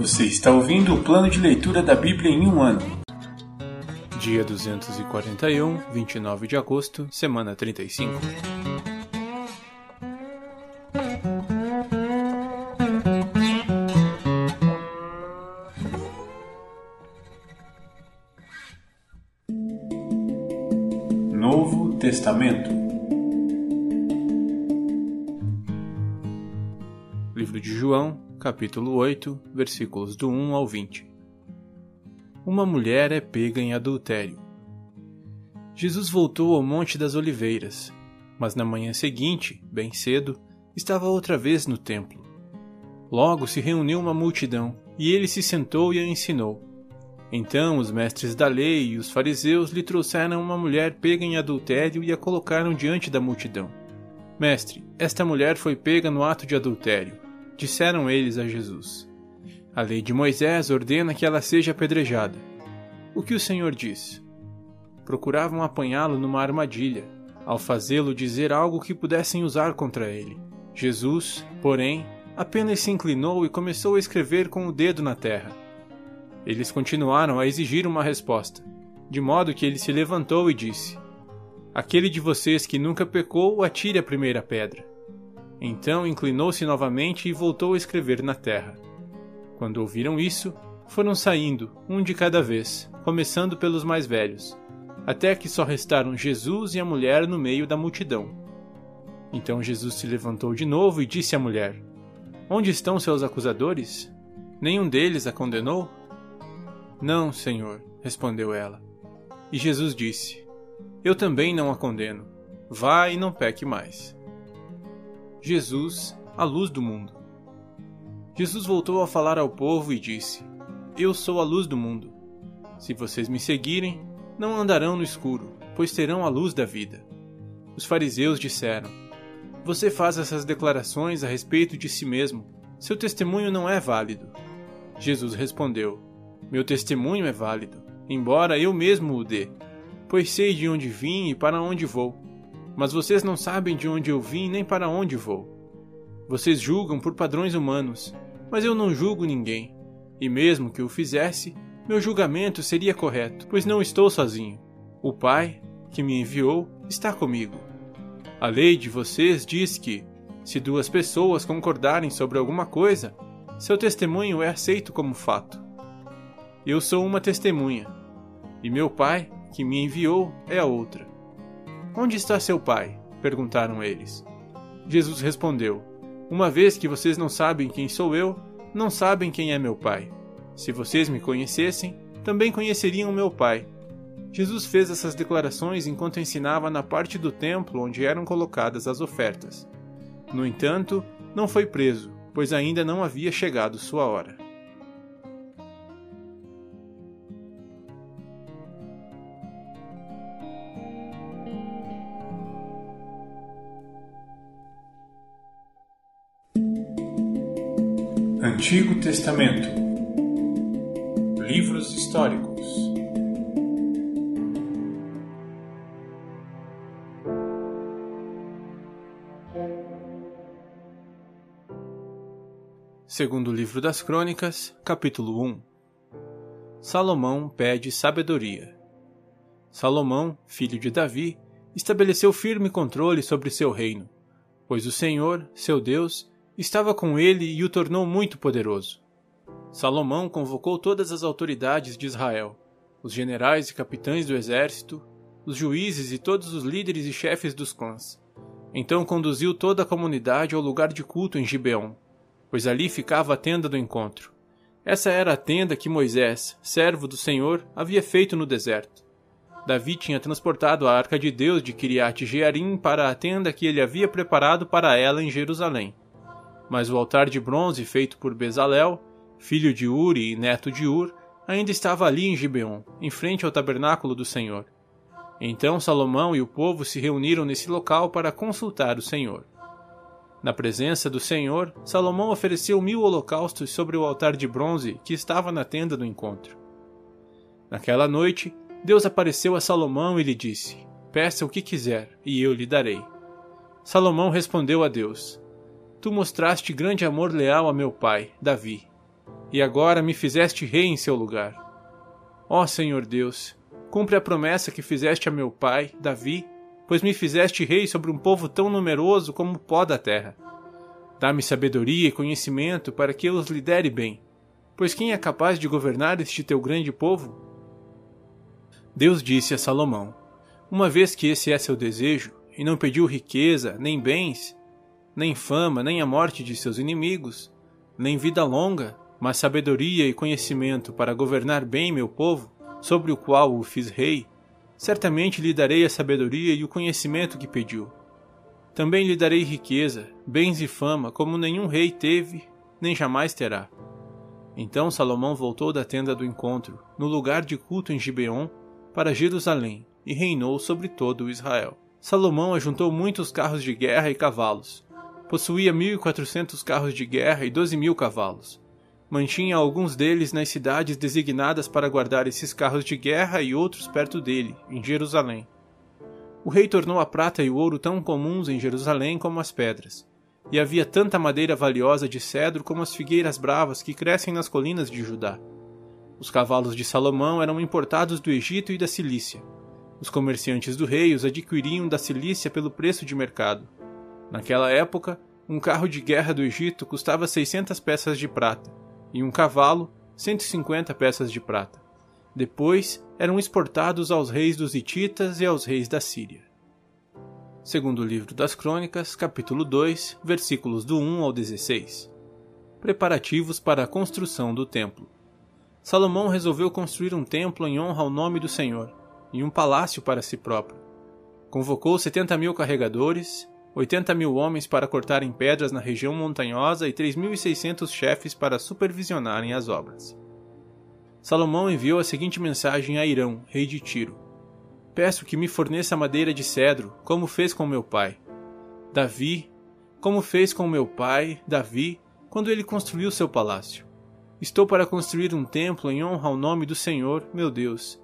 Você está ouvindo o plano de leitura da Bíblia em um ano. Dia 241, 29 de agosto, semana 35. Novo Testamento. Livro de João, capítulo 8, versículos do 1 ao 20. Uma mulher é pega em adultério. Jesus voltou ao Monte das Oliveiras, mas na manhã seguinte, bem cedo, estava outra vez no templo. Logo se reuniu uma multidão, e ele se sentou e a ensinou. Então os mestres da lei e os fariseus lhe trouxeram uma mulher pega em adultério e a colocaram diante da multidão. Mestre, esta mulher foi pega no ato de adultério disseram eles a Jesus: A lei de Moisés ordena que ela seja apedrejada. O que o Senhor diz? Procuravam apanhá-lo numa armadilha, ao fazê-lo dizer algo que pudessem usar contra ele. Jesus, porém, apenas se inclinou e começou a escrever com o dedo na terra. Eles continuaram a exigir uma resposta, de modo que ele se levantou e disse: Aquele de vocês que nunca pecou, atire a primeira pedra. Então inclinou-se novamente e voltou a escrever na terra. Quando ouviram isso, foram saindo, um de cada vez, começando pelos mais velhos, até que só restaram Jesus e a mulher no meio da multidão. Então Jesus se levantou de novo e disse à mulher: Onde estão seus acusadores? Nenhum deles a condenou? Não, Senhor, respondeu ela. E Jesus disse: Eu também não a condeno. Vá e não peque mais. Jesus, a luz do mundo. Jesus voltou a falar ao povo e disse: Eu sou a luz do mundo. Se vocês me seguirem, não andarão no escuro, pois terão a luz da vida. Os fariseus disseram: Você faz essas declarações a respeito de si mesmo. Seu testemunho não é válido. Jesus respondeu: Meu testemunho é válido, embora eu mesmo o dê, pois sei de onde vim e para onde vou mas vocês não sabem de onde eu vim nem para onde vou. Vocês julgam por padrões humanos, mas eu não julgo ninguém. E mesmo que o fizesse, meu julgamento seria correto, pois não estou sozinho. O Pai, que me enviou, está comigo. A lei de vocês diz que, se duas pessoas concordarem sobre alguma coisa, seu testemunho é aceito como fato. Eu sou uma testemunha, e meu Pai, que me enviou, é a outra. Onde está seu pai? perguntaram eles. Jesus respondeu: Uma vez que vocês não sabem quem sou eu, não sabem quem é meu pai. Se vocês me conhecessem, também conheceriam meu pai. Jesus fez essas declarações enquanto ensinava na parte do templo onde eram colocadas as ofertas. No entanto, não foi preso, pois ainda não havia chegado sua hora. Antigo Testamento. Livros históricos. Segundo livro das Crônicas, capítulo 1 Salomão pede sabedoria. Salomão, filho de Davi, estabeleceu firme controle sobre seu reino, pois o Senhor, seu Deus, estava com ele e o tornou muito poderoso. Salomão convocou todas as autoridades de Israel, os generais e capitães do exército, os juízes e todos os líderes e chefes dos clãs. Então conduziu toda a comunidade ao lugar de culto em Gibeon, pois ali ficava a tenda do encontro. Essa era a tenda que Moisés, servo do Senhor, havia feito no deserto. Davi tinha transportado a arca de Deus de Kiriat Jearim para a tenda que ele havia preparado para ela em Jerusalém mas o altar de bronze feito por Bezalel, filho de Uri e neto de Ur, ainda estava ali em Gibeon, em frente ao tabernáculo do Senhor. Então Salomão e o povo se reuniram nesse local para consultar o Senhor. Na presença do Senhor, Salomão ofereceu mil holocaustos sobre o altar de bronze que estava na tenda do encontro. Naquela noite, Deus apareceu a Salomão e lhe disse: Peça o que quiser, e eu lhe darei. Salomão respondeu a Deus: Tu mostraste grande amor leal a meu pai, Davi. e agora me fizeste rei em seu lugar. Ó Senhor Deus, cumpre a promessa que fizeste a meu pai, Davi, pois me fizeste rei sobre um povo tão numeroso como o pó da terra. Dá-me sabedoria e conhecimento para que eu os lidere bem, pois quem é capaz de governar este teu grande povo? Deus disse a Salomão: Uma vez que esse é seu desejo, e não pediu riqueza, nem bens, nem fama, nem a morte de seus inimigos, nem vida longa, mas sabedoria e conhecimento para governar bem meu povo, sobre o qual o fiz rei, certamente lhe darei a sabedoria e o conhecimento que pediu. Também lhe darei riqueza, bens e fama, como nenhum rei teve, nem jamais terá. Então Salomão voltou da tenda do encontro, no lugar de culto em Gibeon, para Jerusalém, e reinou sobre todo Israel. Salomão ajuntou muitos carros de guerra e cavalos. Possuía mil e quatrocentos carros de guerra e doze mil cavalos mantinha alguns deles nas cidades designadas para guardar esses carros de guerra e outros perto dele, em Jerusalém. O rei tornou a prata e o ouro tão comuns em Jerusalém como as pedras, e havia tanta madeira valiosa de cedro como as figueiras bravas que crescem nas colinas de Judá. Os cavalos de Salomão eram importados do Egito e da Cilícia. Os comerciantes do rei os adquiriam da Cilícia pelo preço de mercado. Naquela época, um carro de guerra do Egito custava 600 peças de prata, e um cavalo, 150 peças de prata. Depois eram exportados aos reis dos Hititas e aos reis da Síria. Segundo o livro das Crônicas, capítulo 2, versículos do 1 ao 16. Preparativos para a construção do templo. Salomão resolveu construir um templo em honra ao nome do Senhor e um palácio para si próprio. Convocou 70 mil carregadores, 80 mil homens para cortarem pedras na região montanhosa e 3.600 chefes para supervisionarem as obras. Salomão enviou a seguinte mensagem a Irão, rei de Tiro: Peço que me forneça madeira de cedro, como fez com meu pai. Davi, como fez com meu pai, Davi, quando ele construiu seu palácio. Estou para construir um templo em honra ao nome do Senhor, meu Deus.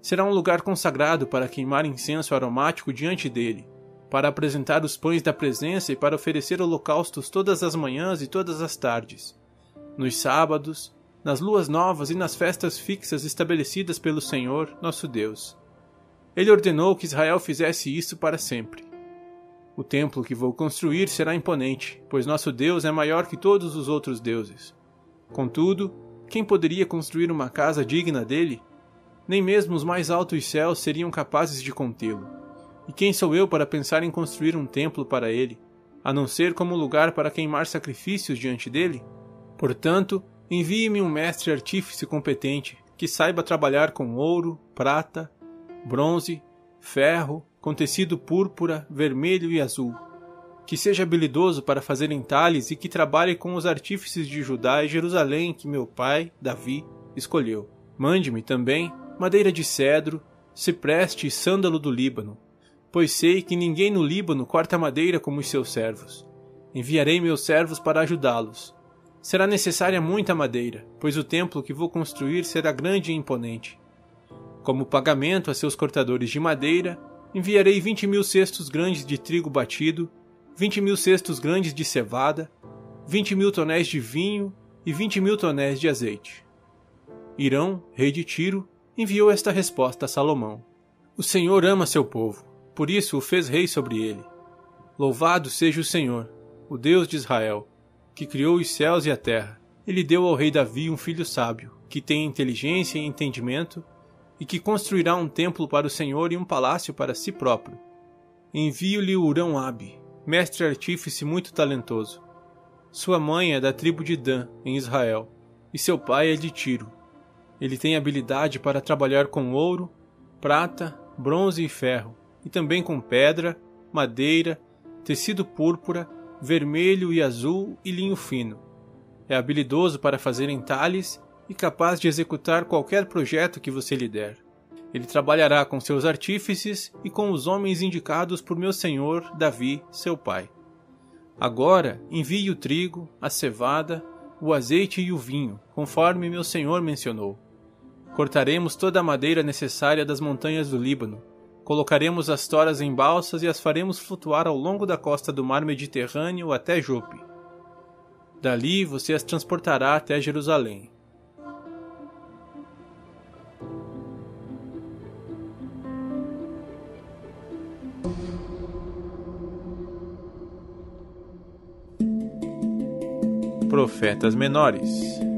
Será um lugar consagrado para queimar incenso aromático diante dele para apresentar os pães da presença e para oferecer holocaustos todas as manhãs e todas as tardes, nos sábados, nas luas novas e nas festas fixas estabelecidas pelo Senhor, nosso Deus. Ele ordenou que Israel fizesse isso para sempre. O templo que vou construir será imponente, pois nosso Deus é maior que todos os outros deuses. Contudo, quem poderia construir uma casa digna dele? Nem mesmo os mais altos céus seriam capazes de contê-lo. E quem sou eu para pensar em construir um templo para ele, a não ser como lugar para queimar sacrifícios diante dele? Portanto, envie-me um mestre artífice competente que saiba trabalhar com ouro, prata, bronze, ferro, com tecido púrpura, vermelho e azul. Que seja habilidoso para fazer entalhes e que trabalhe com os artífices de Judá e Jerusalém que meu pai, Davi, escolheu. Mande-me também madeira de cedro, cipreste e sândalo do Líbano, pois sei que ninguém no Líbano corta madeira como os seus servos. Enviarei meus servos para ajudá-los. Será necessária muita madeira, pois o templo que vou construir será grande e imponente. Como pagamento a seus cortadores de madeira, enviarei vinte mil cestos grandes de trigo batido, vinte mil cestos grandes de cevada, vinte mil tonéis de vinho e vinte mil tonéis de azeite. Irão, rei de Tiro, enviou esta resposta a Salomão: O Senhor ama seu povo por isso o fez rei sobre ele. Louvado seja o Senhor, o Deus de Israel, que criou os céus e a terra. Ele deu ao rei Davi um filho sábio, que tem inteligência e entendimento, e que construirá um templo para o Senhor e um palácio para si próprio. Envio-lhe Urão-Abi, mestre artífice muito talentoso. Sua mãe é da tribo de Dan, em Israel, e seu pai é de Tiro. Ele tem habilidade para trabalhar com ouro, prata, bronze e ferro, e também com pedra, madeira, tecido púrpura, vermelho e azul e linho fino. É habilidoso para fazer entalhes e capaz de executar qualquer projeto que você lhe der. Ele trabalhará com seus artífices e com os homens indicados por meu senhor Davi, seu pai. Agora envie o trigo, a cevada, o azeite e o vinho, conforme meu senhor mencionou. Cortaremos toda a madeira necessária das montanhas do Líbano, Colocaremos as toras em balsas e as faremos flutuar ao longo da costa do mar Mediterrâneo até Jope. Dali você as transportará até Jerusalém. Profetas menores.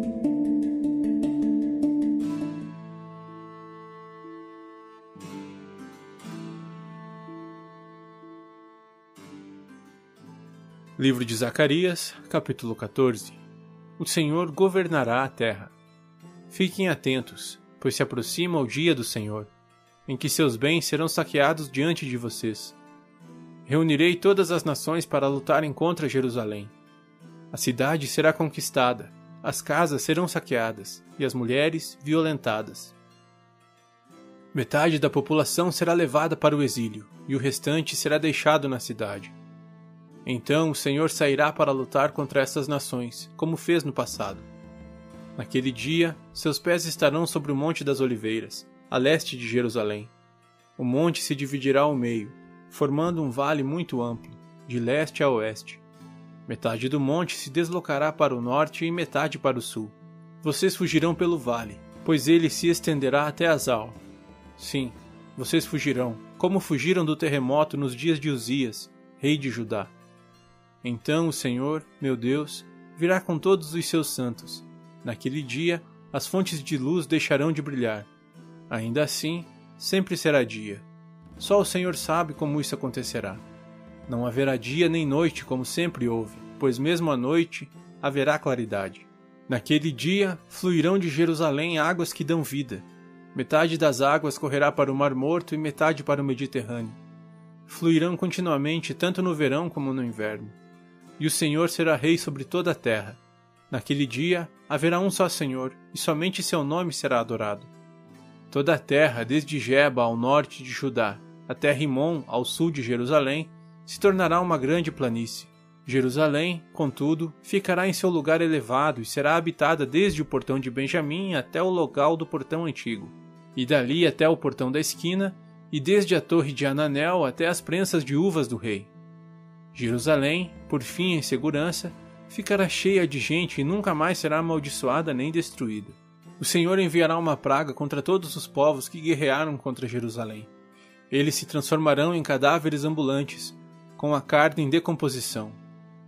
Livro de Zacarias, capítulo 14 O Senhor governará a terra. Fiquem atentos, pois se aproxima o dia do Senhor, em que seus bens serão saqueados diante de vocês. Reunirei todas as nações para lutarem contra Jerusalém. A cidade será conquistada, as casas serão saqueadas e as mulheres violentadas. Metade da população será levada para o exílio e o restante será deixado na cidade. Então o Senhor sairá para lutar contra essas nações, como fez no passado. Naquele dia, seus pés estarão sobre o Monte das Oliveiras, a leste de Jerusalém. O monte se dividirá ao meio, formando um vale muito amplo, de leste a oeste. Metade do monte se deslocará para o norte e metade para o sul. Vocês fugirão pelo vale, pois ele se estenderá até Azal. Sim, vocês fugirão, como fugiram do terremoto nos dias de Uzias, rei de Judá. Então o Senhor, meu Deus, virá com todos os seus santos. Naquele dia, as fontes de luz deixarão de brilhar. Ainda assim, sempre será dia. Só o Senhor sabe como isso acontecerá. Não haverá dia nem noite como sempre houve, pois mesmo à noite haverá claridade. Naquele dia fluirão de Jerusalém águas que dão vida. Metade das águas correrá para o Mar Morto e metade para o Mediterrâneo. Fluirão continuamente tanto no verão como no inverno e o Senhor será rei sobre toda a terra. Naquele dia haverá um só Senhor, e somente seu nome será adorado. Toda a terra, desde Jeba ao norte de Judá, até Rimon, ao sul de Jerusalém, se tornará uma grande planície. Jerusalém, contudo, ficará em seu lugar elevado e será habitada desde o portão de Benjamim até o local do portão antigo, e dali até o portão da esquina, e desde a torre de Ananel até as prensas de uvas do rei. Jerusalém, por fim em segurança, ficará cheia de gente e nunca mais será amaldiçoada nem destruída. O Senhor enviará uma praga contra todos os povos que guerrearam contra Jerusalém. Eles se transformarão em cadáveres ambulantes, com a carne em decomposição.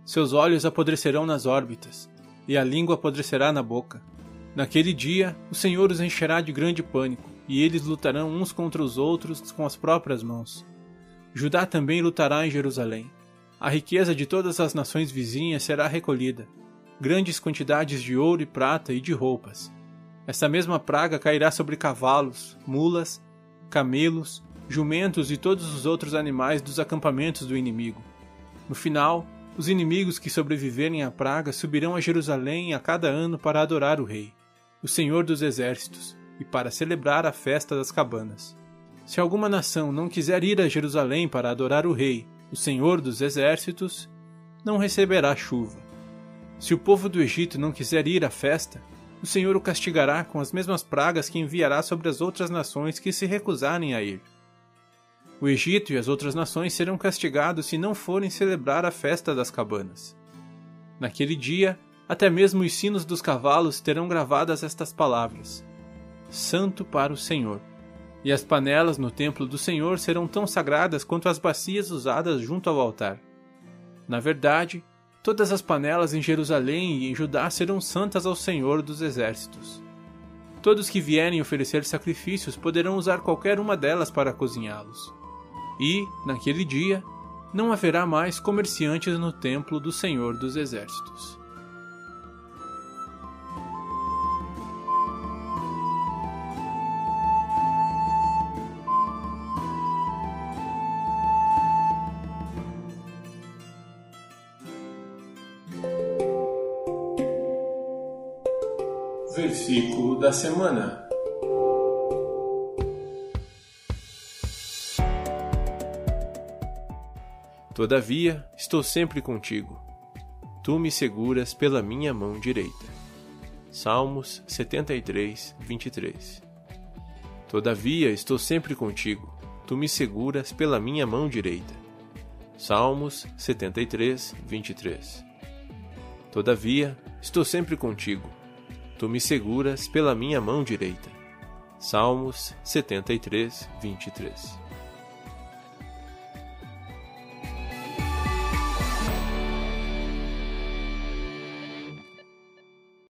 Seus olhos apodrecerão nas órbitas, e a língua apodrecerá na boca. Naquele dia, o Senhor os encherá de grande pânico, e eles lutarão uns contra os outros com as próprias mãos. Judá também lutará em Jerusalém a riqueza de todas as nações vizinhas será recolhida, grandes quantidades de ouro e prata e de roupas. Essa mesma praga cairá sobre cavalos, mulas, camelos, jumentos e todos os outros animais dos acampamentos do inimigo. No final, os inimigos que sobreviverem à praga subirão a Jerusalém a cada ano para adorar o Rei, o Senhor dos Exércitos, e para celebrar a festa das cabanas. Se alguma nação não quiser ir a Jerusalém para adorar o Rei, o Senhor dos Exércitos, não receberá chuva. Se o povo do Egito não quiser ir à festa, o Senhor o castigará com as mesmas pragas que enviará sobre as outras nações que se recusarem a ir. O Egito e as outras nações serão castigados se não forem celebrar a festa das cabanas. Naquele dia, até mesmo os sinos dos cavalos terão gravadas estas palavras: Santo para o Senhor e as panelas no templo do Senhor serão tão sagradas quanto as bacias usadas junto ao altar. Na verdade, todas as panelas em Jerusalém e em Judá serão santas ao Senhor dos exércitos. Todos que vierem oferecer sacrifícios poderão usar qualquer uma delas para cozinhá-los. E, naquele dia, não haverá mais comerciantes no templo do Senhor dos exércitos. Versículo da semana. Todavia, estou sempre contigo. Tu me seguras pela minha mão direita. Salmos 73, 23. Todavia, estou sempre contigo. Tu me seguras pela minha mão direita. Salmos 73, 23. Todavia, estou sempre contigo. Tu me seguras pela minha mão direita. Salmos 73, 23